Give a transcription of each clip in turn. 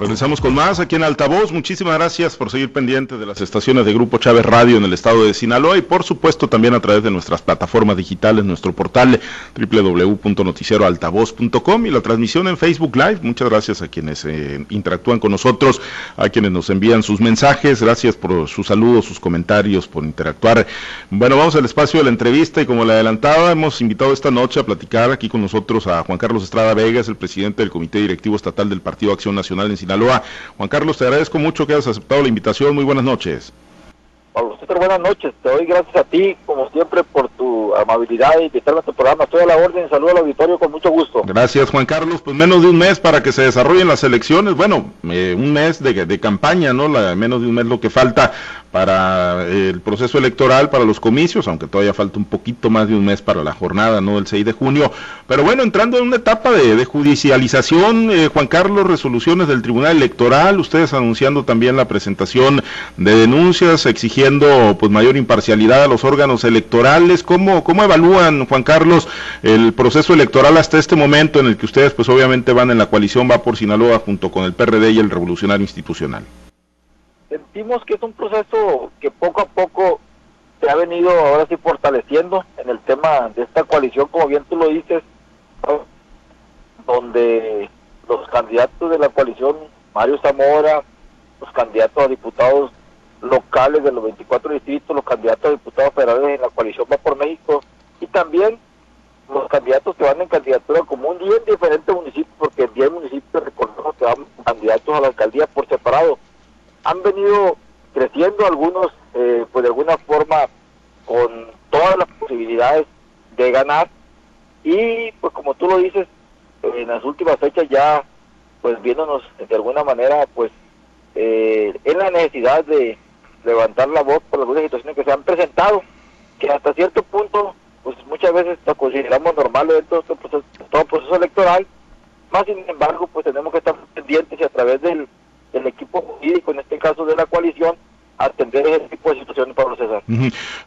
Regresamos con más aquí en Altavoz. Muchísimas gracias por seguir pendiente de las estaciones de Grupo Chávez Radio en el estado de Sinaloa y por supuesto también a través de nuestras plataformas digitales, nuestro portal www.noticieroaltavoz.com y la transmisión en Facebook Live. Muchas gracias a quienes eh, interactúan con nosotros, a quienes nos envían sus mensajes. Gracias por sus saludos, sus comentarios, por interactuar. Bueno, vamos al espacio de la entrevista y como le adelantaba, hemos invitado esta noche a platicar aquí con nosotros a Juan Carlos Estrada Vegas, el presidente del Comité Directivo Estatal del Partido Acción Nacional en Sinaloa Sinaloa. Juan Carlos, te agradezco mucho que hayas aceptado la invitación. Muy buenas noches. Pablo buenas noches. Te doy gracias a ti, como siempre, por tu amabilidad y invitarme a tu programa. Estoy a la orden. Saludo al auditorio con mucho gusto. Gracias, Juan Carlos. Pues menos de un mes para que se desarrollen las elecciones. Bueno, eh, un mes de, de campaña, ¿no? La, menos de un mes lo que falta para el proceso electoral, para los comicios, aunque todavía falta un poquito más de un mes para la jornada, ¿no? Del 6 de junio. Pero bueno, entrando en una etapa de, judicialización, eh, Juan Carlos, resoluciones del Tribunal Electoral, ustedes anunciando también la presentación de denuncias, exigiendo pues mayor imparcialidad a los órganos electorales. ¿Cómo, cómo evalúan, Juan Carlos, el proceso electoral hasta este momento en el que ustedes pues obviamente van en la coalición, va por Sinaloa junto con el PRD y el Revolucionario Institucional? Sentimos que es un proceso que poco a poco se ha venido ahora sí fortaleciendo en el tema de esta coalición, como bien tú lo dices, donde los candidatos de la coalición, Mario Zamora, los candidatos a diputados locales de los 24 distritos, los candidatos a diputados federales en la coalición Va por México y también los candidatos que van en candidatura común y en diferentes municipios, porque en 10 municipios recordemos que van candidatos a la alcaldía por separado han venido creciendo algunos, eh, pues de alguna forma, con todas las posibilidades de ganar. Y pues como tú lo dices, en las últimas fechas ya, pues viéndonos de alguna manera, pues eh, en la necesidad de levantar la voz por algunas situaciones que se han presentado, que hasta cierto punto, pues muchas veces lo consideramos normal dentro de todo, todo proceso electoral, más sin embargo, pues tenemos que estar pendientes y a través del el equipo jurídico, en este caso de la coalición, atender ese tipo de situaciones, Pablo César.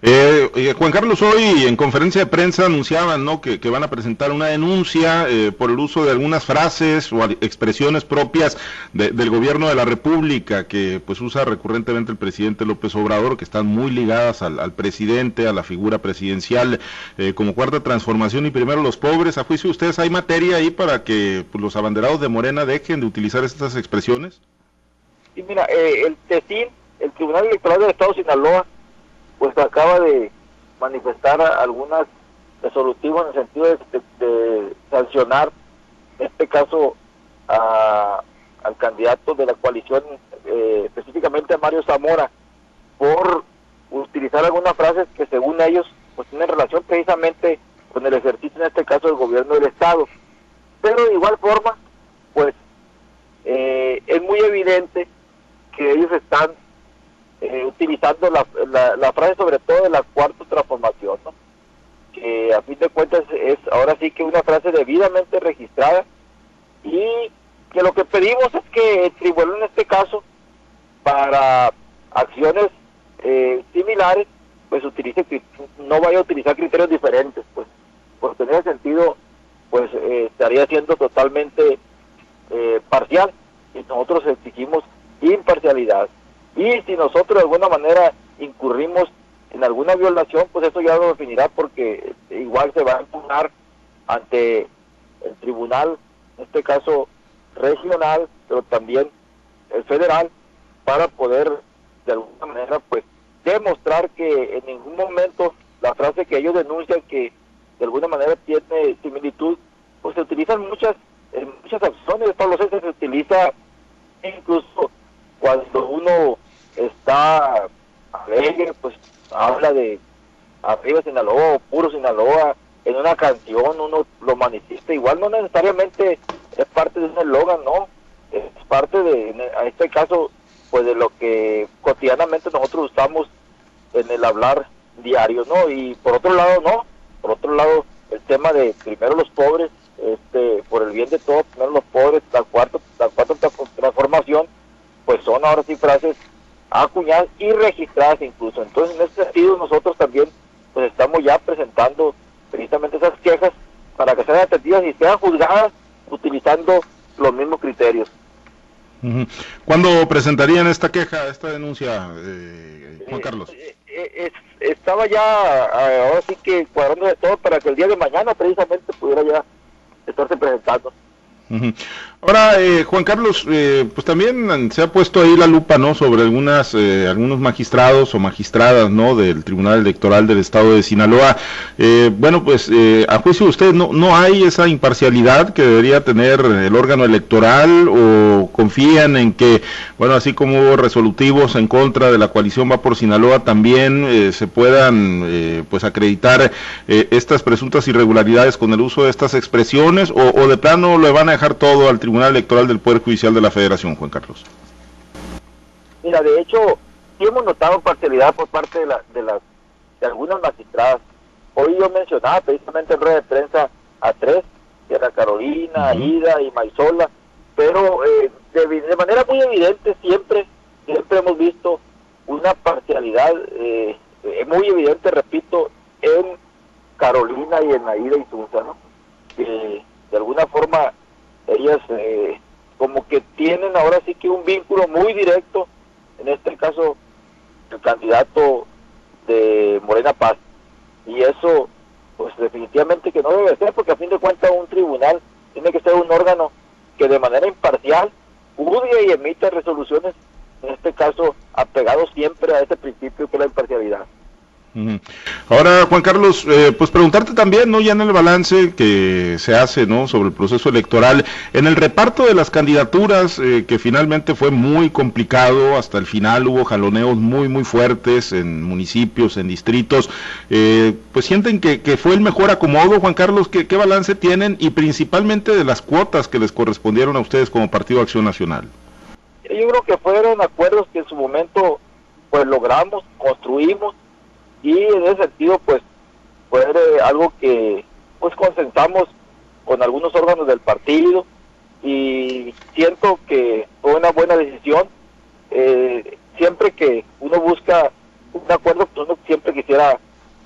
Eh, eh, Juan Carlos, hoy en conferencia de prensa anunciaban ¿no? que, van a presentar una denuncia eh, por el uso de algunas frases o expresiones propias del gobierno de la República que pues usa recurrentemente el presidente López Obrador, que están muy ligadas al, presidente, a la figura presidencial, como cuarta transformación y primero los pobres. ¿A juicio de ustedes hay materia ahí para que pues, los abanderados de Morena dejen de utilizar estas expresiones? Y mira, eh, el TESIN, el Tribunal Electoral del Estado de Sinaloa, pues acaba de manifestar algunas resolutivas en el sentido de, sancionar, este caso, al candidato de la coalición, eh, específicamente a Mario Zamora, por utilizar algunas frases que según ellos pues tienen relación precisamente con el ejercicio, en este caso, del gobierno del Estado. Pero de igual forma, pues eh, es muy evidente que ellos están eh, utilizando la, la, frase sobre todo de la cuarta transformación, que a fin de cuentas es ahora sí que una frase debidamente registrada y que lo que pedimos es que el tribunal en este caso para acciones eh, similares pues utilice no vaya a utilizar criterios diferentes pues porque en ese sentido pues eh, estaría siendo totalmente parcial. Y nosotros exigimos imparcialidad. Y si nosotros de alguna manera incurrimos en alguna violación, pues eso ya lo definirá porque igual se va a impugnar ante el tribunal, en este caso regional, pero también el federal, para poder de alguna manera pues demostrar que en ningún momento la frase que ellos denuncian que de alguna manera tiene similitud, pues se utilizan muchas en muchas acciones, Pablo César se utiliza incluso cuando uno está alegre, pues habla de arriba Sinaloa puro Sinaloa, en una canción uno lo manifiesta, igual no necesariamente es parte de un eslogan, no, es parte de, en este caso, pues de lo que cotidianamente nosotros usamos en el hablar diario, ¿no? Y por otro lado, no, por otro lado, el tema de primero los pobres, este, por el bien de todos, primero los pobres, la cuarta, la cuarta transformación, pues son ahora sí frases acuñadas y registradas incluso. Entonces, en ese sentido, nosotros también pues estamos ya presentando precisamente esas quejas para que sean atendidas y sean juzgadas utilizando los mismos criterios. ¿Cuándo presentarían esta queja, esta denuncia, eh, Juan Carlos? Eh, eh, estaba ya, ahora sí que cuadrando de todo para que el día de mañana precisamente pudiera ya estarse presentando. Ahora, eh, Juan Carlos, eh, pues también se ha puesto ahí la lupa, ¿no? Sobre algunas, eh, algunos magistrados o magistradas, ¿no? Del Tribunal Electoral del Estado de Sinaloa. bueno, pues a juicio de usted, ¿no, ¿no hay esa imparcialidad que debería tener el órgano electoral o confían en que, bueno, así como hubo resolutivos en contra de la coalición Va por Sinaloa, también se puedan, pues, acreditar estas presuntas irregularidades con el uso de estas expresiones o, o de plano le van a dejar todo al Tribunal Electoral del Poder Judicial de la Federación, Juan Carlos? Mira, de hecho, sí hemos notado parcialidad por parte de, la, de, las, de algunas magistradas. Hoy yo mencionaba precisamente en rueda de prensa a tres, que era Carolina, Ida y Maisola, pero eh, de, manera muy evidente siempre, siempre hemos visto una parcialidad eh, muy evidente, repito, en Carolina y en Aida y Sunza, ¿no? Que de alguna forma ellas eh, como que tienen ahora sí que un vínculo muy directo, en este caso el candidato de Morena Paz. Y eso, pues definitivamente que no debe ser, porque a fin de cuentas un tribunal tiene que ser un órgano que de manera imparcial juzgue y emite resoluciones, en este caso apegado siempre a ese principio que es la imparcialidad. Ahora, Juan Carlos, eh, pues preguntarte también, ¿no? Ya en el balance que se hace, ¿no? Sobre el proceso electoral, en el reparto de las candidaturas, eh, que finalmente fue muy complicado, hasta el final hubo jaloneos muy, muy fuertes en municipios, en distritos, eh, pues sienten que, fue el mejor acomodo, Juan Carlos, ¿qué, ¿qué balance tienen? Y principalmente de las cuotas que les correspondieron a ustedes como Partido Acción Nacional. Yo creo que fueron acuerdos que en su momento, pues logramos, construimos, y en ese sentido pues fue algo que pues consensamos con algunos órganos del partido y siento que fue una buena decisión. Eh, siempre que uno busca un acuerdo pues uno siempre quisiera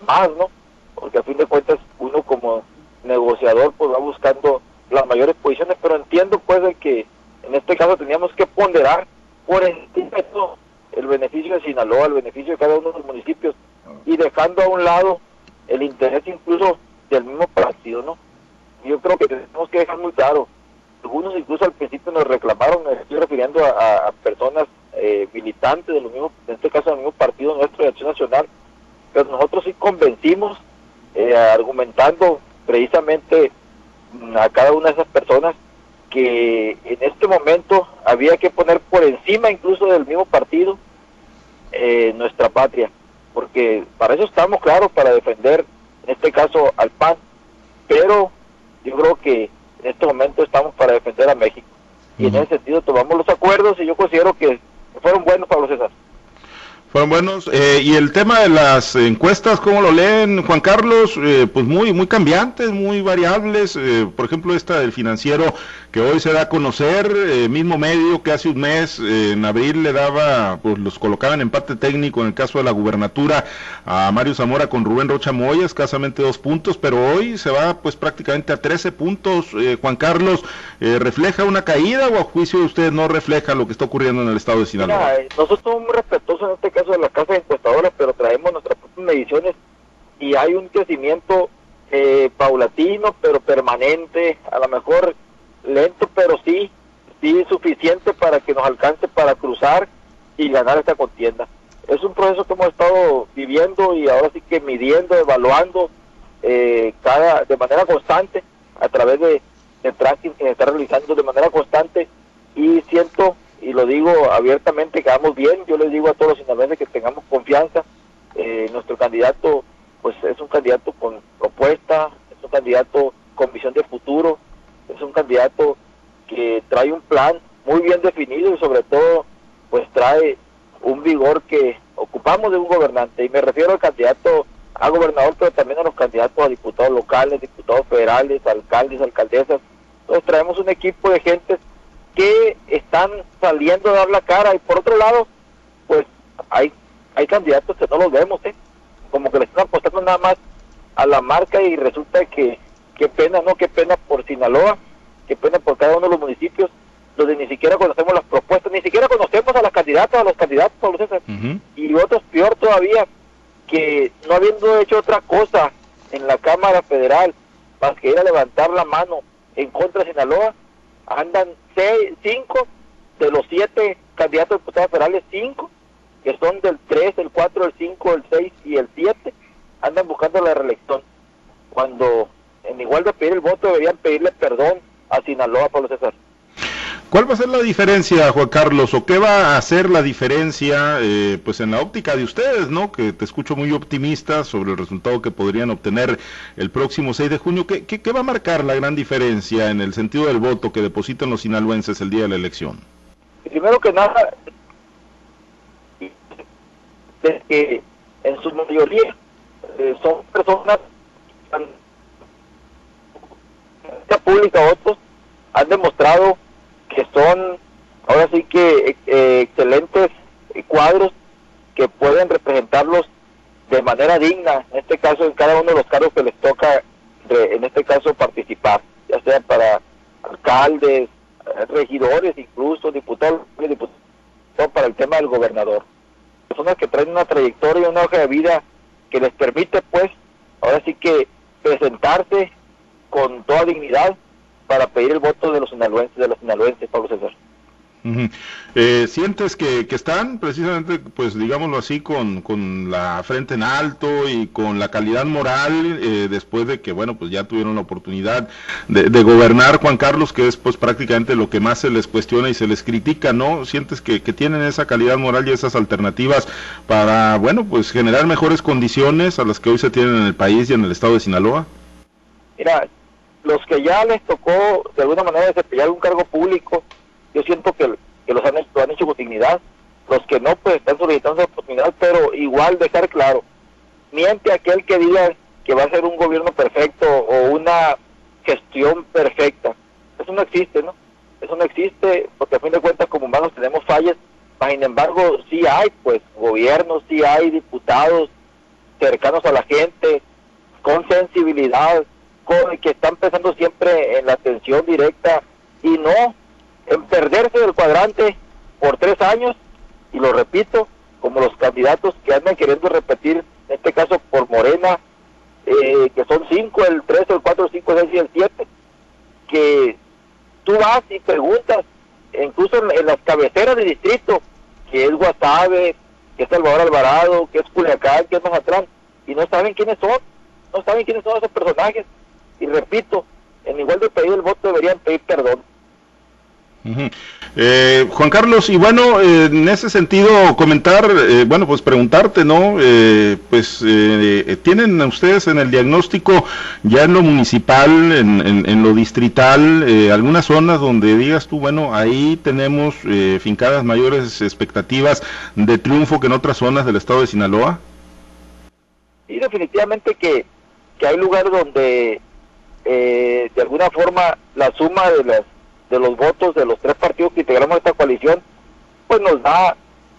más no porque a fin de cuentas uno como negociador pues va buscando las mayores posiciones pero entiendo pues de que en este caso teníamos que ponderar por encima de todo el beneficio de Sinaloa el beneficio de cada uno de los municipios y dejando a un lado el interés incluso del mismo partido, ¿no? Yo creo que tenemos que dejar muy claro, algunos incluso al principio nos reclamaron, me estoy refiriendo a, personas eh, militantes de los mismos, en este caso del mismo partido nuestro de Acción Nacional, pero nosotros sí convencimos, eh, argumentando precisamente mm, a cada una de esas personas que en este momento había que poner por encima incluso del mismo partido eh, nuestra patria porque para eso estamos claros, para defender en este caso al PAN, pero yo creo que en este momento estamos para defender a México. Y en ese sentido tomamos los acuerdos y yo considero que fueron buenos para los César. Fueron buenos. Eh, y el tema de las encuestas, ¿cómo lo leen, Juan Carlos? Eh, pues muy, muy cambiantes, muy variables. Eh, por ejemplo, esta del financiero que hoy se da a conocer, eh, mismo medio que hace un mes, eh, en abril le daba, pues los colocaban en empate técnico en el caso de la gubernatura a Mario Zamora con Rubén Rocha Moya, escasamente dos puntos, pero hoy se va pues prácticamente a 13 puntos. Eh, Juan Carlos, ¿refleja una caída o a juicio de usted no refleja lo que está ocurriendo en el estado de Sinaloa? nosotros somos muy respetuosos en este caso de la casa de encuestadoras, pero traemos nuestras propias mediciones y hay un crecimiento paulatino, pero permanente, a lo mejor lento, pero sí, sí suficiente para que nos alcance para cruzar y ganar esta contienda. Es un proceso que hemos estado viviendo y ahora sí que midiendo, evaluando eh, cada de manera constante a través de, de tracking que se está realizando de manera constante y siento y lo digo abiertamente que vamos bien. Yo les digo a todos los sinaloenses que tengamos confianza. Eh, nuestro candidato pues es un candidato con propuesta, es un candidato con visión de futuro, es un candidato que trae un plan muy bien definido y sobre todo pues trae un vigor que ocupamos de un gobernante y me refiero al candidato a gobernador pero también a los candidatos a diputados locales, diputados federales, alcaldes, alcaldesas. Entonces traemos un equipo de gente que están saliendo a dar la cara y por otro lado pues hay hay candidatos que no los vemos, ¿eh? como que le están apostando nada más a la marca y resulta que qué pena, ¿no? Qué pena por Sinaloa, qué pena por cada uno de los municipios donde ni siquiera conocemos las propuestas, ni siquiera conocemos a las candidatas, a los candidatos, Pablo César. Y otros, peor todavía, que no habiendo hecho otra cosa en la Cámara Federal más que ir a levantar la mano en contra de Sinaloa, andan seis, cinco de los siete candidatos diputados federales, cinco, que son del 3, el 4, el 5, el 6 y el 7, andan buscando la reelección. Cuando en igual de pedir el voto deberían pedirle perdón a Sinaloa, Pablo César. ¿Cuál va a ser la diferencia, Juan Carlos, o qué va a hacer la diferencia, eh, pues en la óptica de ustedes, ¿no? Que te escucho muy optimista sobre el resultado que podrían obtener el próximo 6 de junio. ¿Qué, qué, va a marcar la gran diferencia en el sentido del voto que depositan los sinaloenses el día de la elección? Primero que nada, que en su mayoría eh, son personas pública otros han demostrado que son ahora sí que eh, excelentes cuadros que pueden representarlos de manera digna, en este caso en cada uno de los cargos que les toca, en este caso participar, ya sea para alcaldes, regidores, incluso diputados, diputados, para el tema del gobernador. Personas que traen una trayectoria una hoja de vida que les permite pues ahora sí que presentarse con toda dignidad para pedir el voto de los sinaloenses, de los sinaloenses, Pablo César. Eh, ¿Sientes que, están precisamente, pues digámoslo así, con, la frente en alto y con la calidad moral eh, después de que, bueno, pues ya tuvieron la oportunidad de, gobernar Juan Carlos, que es pues prácticamente lo que más se les cuestiona y se les critica, ¿no? ¿Sientes que, que tienen esa calidad moral y esas alternativas para, bueno, pues generar mejores condiciones a las que hoy se tienen en el país y en el estado de Sinaloa? Mira, los que ya les tocó de alguna manera desempeñar un cargo público, yo siento que, los han, lo han hecho con dignidad. Los que no, pues están solicitando esa oportunidad, pero igual dejar claro, miente aquel que diga que va a ser un gobierno perfecto o una gestión perfecta. Eso no existe, ¿no? Eso no existe porque a fin de cuentas como humanos tenemos fallas, sin embargo sí hay pues gobiernos, sí hay diputados cercanos a la gente, con sensibilidad, que están pensando siempre en la atención directa y no en perderse del cuadrante por tres años, y lo repito, como los candidatos que andan queriendo repetir, en este caso por Morena, eh, que son cinco, el tres, el cuatro, el cinco, el seis y el siete, que tú vas y preguntas, incluso en, las cabeceras de distrito, que es Guasave, que es Salvador Alvarado, que es Culiacán, que es Mazatlán, y no saben quiénes son, no saben quiénes son esos personajes, y repito, en igual de pedir el voto deberían pedir perdón. Eh, Juan Carlos, y bueno, eh, en ese sentido comentar, eh, bueno, pues preguntarte, ¿no? pues tienen ustedes en el diagnóstico, ya en lo municipal, en, en lo distrital, algunas zonas donde digas tú, bueno, ahí tenemos fincadas mayores expectativas de triunfo que en otras zonas del estado de Sinaloa? Sí, definitivamente que, que hay lugares donde eh, de alguna forma la suma de las de los votos de los tres partidos que integramos esta coalición pues nos da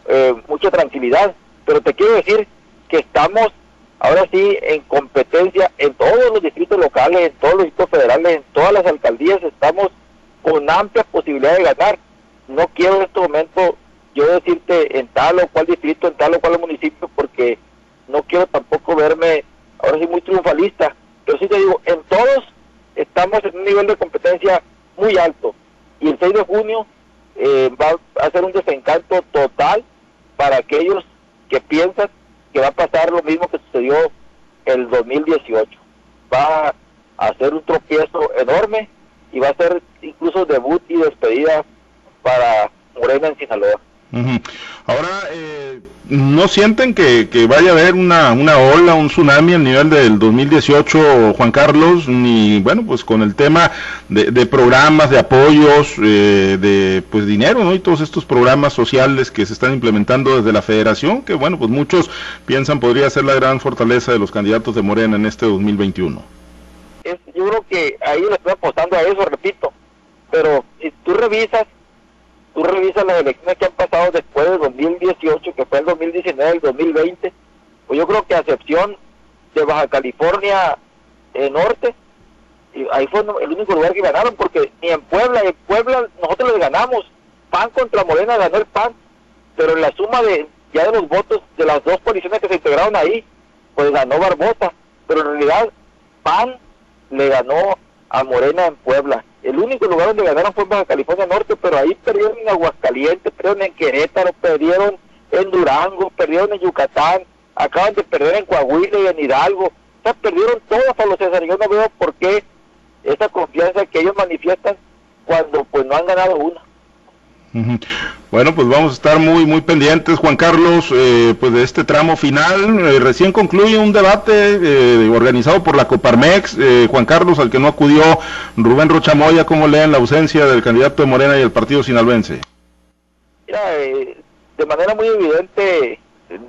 eh, mucha tranquilidad. Pero te quiero decir que estamos ahora sí en competencia en todos los distritos locales en todos los distritos federales en todas las alcaldías. Estamos con amplia posibilidad de ganar. No quiero en este momento yo decirte en tal o cual distrito en tal o cual municipio porque no quiero tampoco verme ahora sí muy triunfalista. Pero sí te digo en todos estamos en un nivel de competencia muy alto y el 6 de junio eh, va a ser un desencanto total para aquellos que piensan que va a pasar lo mismo que sucedió el 2018. Va a ser un tropiezo enorme y va a ser incluso debut y despedida para Morena en Sinaloa. Ahora, eh, ¿no sienten que, vaya a haber una, una ola, un tsunami al nivel del 2018, Juan Carlos? Ni, bueno, pues con el tema de, programas, de apoyos, eh, de pues dinero, ¿no? Y todos estos programas sociales que se están implementando desde la federación, que bueno, pues muchos piensan podría ser la gran fortaleza de los candidatos de Morena en este 2021. yo creo que ahí le estoy apostando a eso, repito, pero si tú revisas tú revisas las elecciones que han pasado después del 2018, que fue el 2019, el 2020, pues yo creo que a excepción de Baja California eh, Norte, Y ahí fue el único lugar que ganaron, porque ni en Puebla, en Puebla nosotros les ganamos. PAN contra Morena ganó el PAN, pero en la suma de ya de los votos de las dos coaliciones que se integraron ahí, pues ganó Barbosa. Pero en realidad PAN le ganó a Morena en Puebla. El único lugar donde ganaron fue en California Norte, pero ahí perdieron en Aguascalientes, perdieron en Querétaro, perdieron en Durango, perdieron en Yucatán, acaban de perder en Coahuila y en Hidalgo. O sea, perdieron todos a los César. Yo no veo por qué esa confianza que ellos manifiestan cuando pues no han ganado una. Bueno, pues vamos a estar muy muy pendientes, Juan Carlos, eh, pues de este tramo final. Eh, recién concluye un debate eh, organizado por la Coparmex. Juan Carlos, al que no acudió Rubén Rochamoya, ¿cómo leen la ausencia del candidato de Morena y el partido sinalbense? Mira, de manera muy evidente,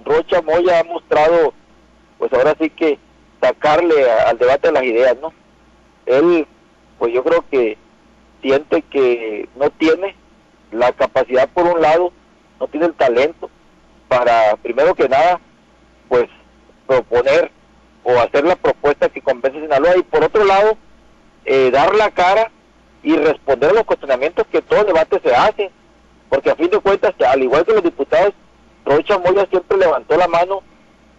Rocha Moya ha mostrado, pues ahora sí que sacarle al debate de las ideas, ¿no? Él, pues yo creo que siente que no tiene la capacidad por un lado, no tiene el talento para, primero que nada, pues proponer o hacer la propuesta que convence a Sinaloa y por otro lado, eh, dar la cara y responder a los cuestionamientos que todo debate se hace, porque a fin de cuentas, al igual que los diputados, Rocha Moya siempre levantó la mano,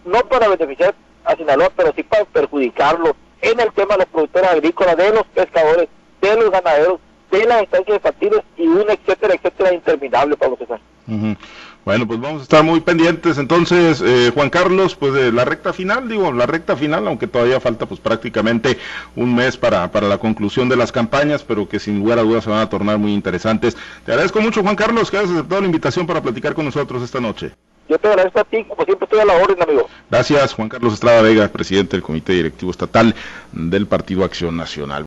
no para beneficiar a Sinaloa, pero sí para perjudicarlo en el tema de los productores agrícolas, de los pescadores, de los ganaderos, de las estancias infantiles y un etcétera, etcétera, interminable, Pablo César. Bueno, pues vamos a estar muy pendientes entonces, eh, Juan Carlos, pues de la recta final, digo, la recta final, aunque todavía falta pues prácticamente un mes para, para la conclusión de las campañas, pero que sin lugar a dudas se van a tornar muy interesantes. Te agradezco mucho, Juan Carlos, que hayas aceptado la invitación para platicar con nosotros esta noche. Yo te agradezco a ti, como siempre estoy a la orden, amigo. Gracias, Juan Carlos Estrada Vega, presidente del Comité Directivo Estatal del Partido Acción Nacional.